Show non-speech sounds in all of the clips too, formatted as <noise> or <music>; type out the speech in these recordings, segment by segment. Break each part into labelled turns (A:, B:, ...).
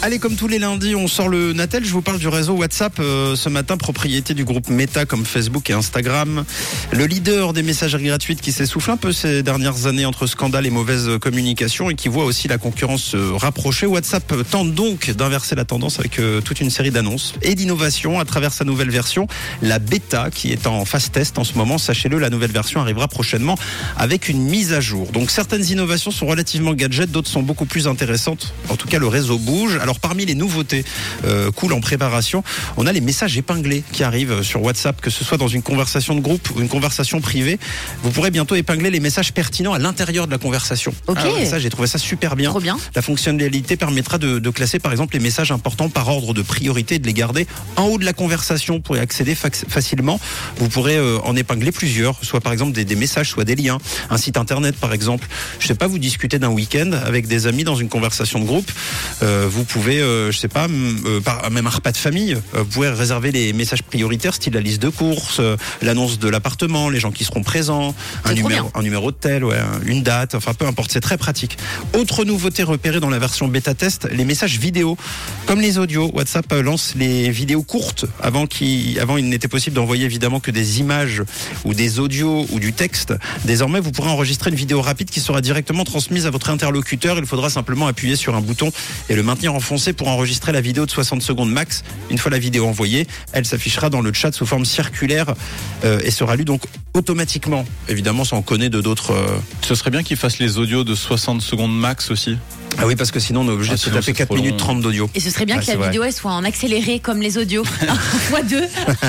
A: Allez, comme tous les lundis, on sort le Natel. Je vous parle du réseau WhatsApp euh, ce matin, propriété du groupe Meta comme Facebook et Instagram. Le leader des messageries gratuites qui s'essouffle un peu ces dernières années entre scandales et mauvaise communication et qui voit aussi la concurrence se rapprocher. WhatsApp tente donc d'inverser la tendance avec euh, toute une série d'annonces et d'innovations à travers sa nouvelle version, la bêta, qui est en phase test en ce moment. Sachez-le, la nouvelle version arrivera prochainement avec une mise à jour. Donc certaines innovations sont relativement gadgets, d'autres sont beaucoup plus intéressantes. En tout cas, le réseau bouge. Parmi les nouveautés euh, cool en préparation, on a les messages épinglés qui arrivent sur WhatsApp, que ce soit dans une conversation de groupe ou une conversation privée. Vous pourrez bientôt épingler les messages pertinents à l'intérieur de la conversation.
B: Ok.
A: Ah, ça, j'ai trouvé ça super bien.
B: Trop bien.
A: La fonctionnalité permettra de, de classer par exemple les messages importants par ordre de priorité et de les garder en haut de la conversation pour y accéder fac- facilement. Vous pourrez euh, en épingler plusieurs, soit par exemple des, des messages, soit des liens, un site internet par exemple. Je sais pas, vous discutez d'un week-end avec des amis dans une conversation de groupe. Euh, vous pouvez, euh, je sais pas, euh, par, même un repas de famille, euh, vous pouvez réserver les messages prioritaires, style la liste de courses, l'annonce de l'appartement, les gens qui seront présents, un numéro, un numéro de tel, ouais, une date, enfin peu importe, c'est très pratique. Autre nouveauté repérée dans la version bêta test, les messages vidéo. Comme les audios, WhatsApp lance les vidéos courtes. Avant, qui, avant il n'était possible d'envoyer évidemment que des images ou des audios ou du texte. Désormais, vous pourrez enregistrer une vidéo rapide qui sera directement transmise à votre interlocuteur. Il faudra simplement appuyer sur un bouton et le maintenir pour enregistrer la vidéo de 60 secondes max. Une fois la vidéo envoyée, elle s'affichera dans le chat sous forme circulaire euh, et sera lue donc automatiquement. Évidemment, ça on connaît de d'autres. euh,
C: Ce serait bien qu'ils fassent les audios de 60 secondes max aussi.
A: Ah oui, parce que sinon on est obligé
C: Ah,
A: de se taper
C: c'est
A: 4
C: trop
A: minutes
C: long.
A: 30 d'audio.
B: Et ce serait bien
A: Ouais,
B: que la
A: vrai.
B: vidéo elle soit en accéléré comme les audios. <laughs> fois deux.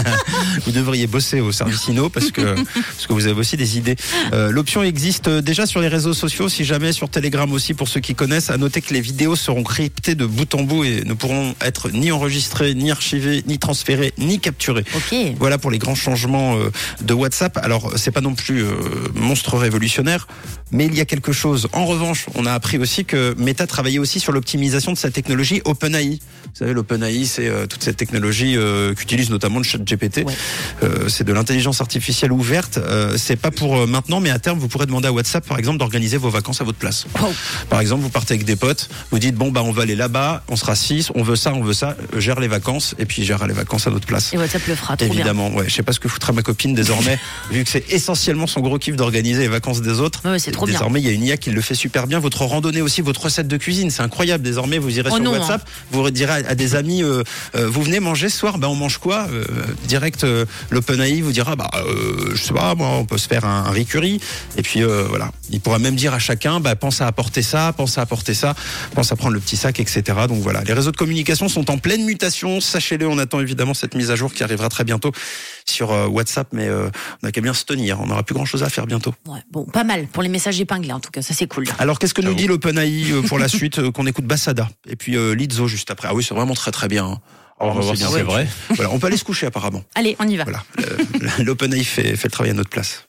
B: <laughs>
A: Vous devriez bosser au service Inno parce que, parce que vous avez aussi des idées. Euh, L'option existe déjà sur les réseaux sociaux, si jamais sur Telegram aussi pour ceux qui connaissent. À noter que les vidéos seront cryptées de bout en bout et ne pourront être ni enregistrées, ni archivées, ni transférées, ni capturées.
B: Ok.
A: Voilà pour les grands changements euh, de WhatsApp. Alors, c'est pas non plus euh, monstre révolutionnaire, mais il y a quelque chose. En revanche, on a appris aussi que Meta travaillait aussi sur l'optimisation de sa technologie OpenAI. Vous savez, l'OpenAI, c'est euh, toute cette technologie euh, qu'utilise notamment le ChatGPT.
B: Ouais.
A: Euh, c'est de l'intelligence artificielle ouverte. C'est pas pour maintenant, mais à terme, vous pourrez demander à WhatsApp, par exemple, d'organiser vos vacances à votre place. Par exemple, vous partez avec des potes, vous dites bon bah on va aller là-bas, on sera six, on veut ça, on veut ça, gère les vacances et puis gère les vacances à notre place.
B: Et WhatsApp le fera trop bien.
A: Évidemment, ouais. Je sais pas ce que foutra ma copine désormais, <laughs> vu que c'est essentiellement son gros kiff d'organiser les vacances des autres.
B: Ouais, c'est trop bien.
A: désormais, il y a une IA qui le fait super bien. Votre randonnée aussi, votre de cuisine, c'est incroyable. Désormais, vous irez
B: Oh
A: sur
B: non,
A: WhatsApp, vous direz à, des amis, euh, euh, vous venez manger ce soir, ben on mange quoi Euh, Direct, euh, l'OpenAI vous dira, bah euh, je sais pas, moi, on peut se faire un, un riz curry. Et puis euh, voilà, il pourra même dire à chacun, bah pense à apporter ça, pense à apporter ça, pense à prendre le petit sac, etc. Donc voilà, les réseaux de communication sont en pleine mutation. Sachez-le, on attend évidemment cette mise à jour qui arrivera très bientôt sur euh, WhatsApp, mais euh, on a qu'à bien se tenir. On n'aura plus grand-chose à faire bientôt.
B: Ouais, bon, pas mal pour les messages épinglés en tout cas, ça c'est cool.
A: Alors qu'est-ce que nous dit l'OpenAI euh, pour la suite euh, Qu'on écoute Bassada et puis euh, Lizzo juste après. Ah oui, c'est vraiment très très bien. hein.
C: On va voir si
A: bien.
C: c'est vrai.
A: Voilà, on peut aller se coucher apparemment.
B: Allez, on y va.
A: Voilà, Euh, <laughs> l'OpenAI fait, fait le travail à notre place.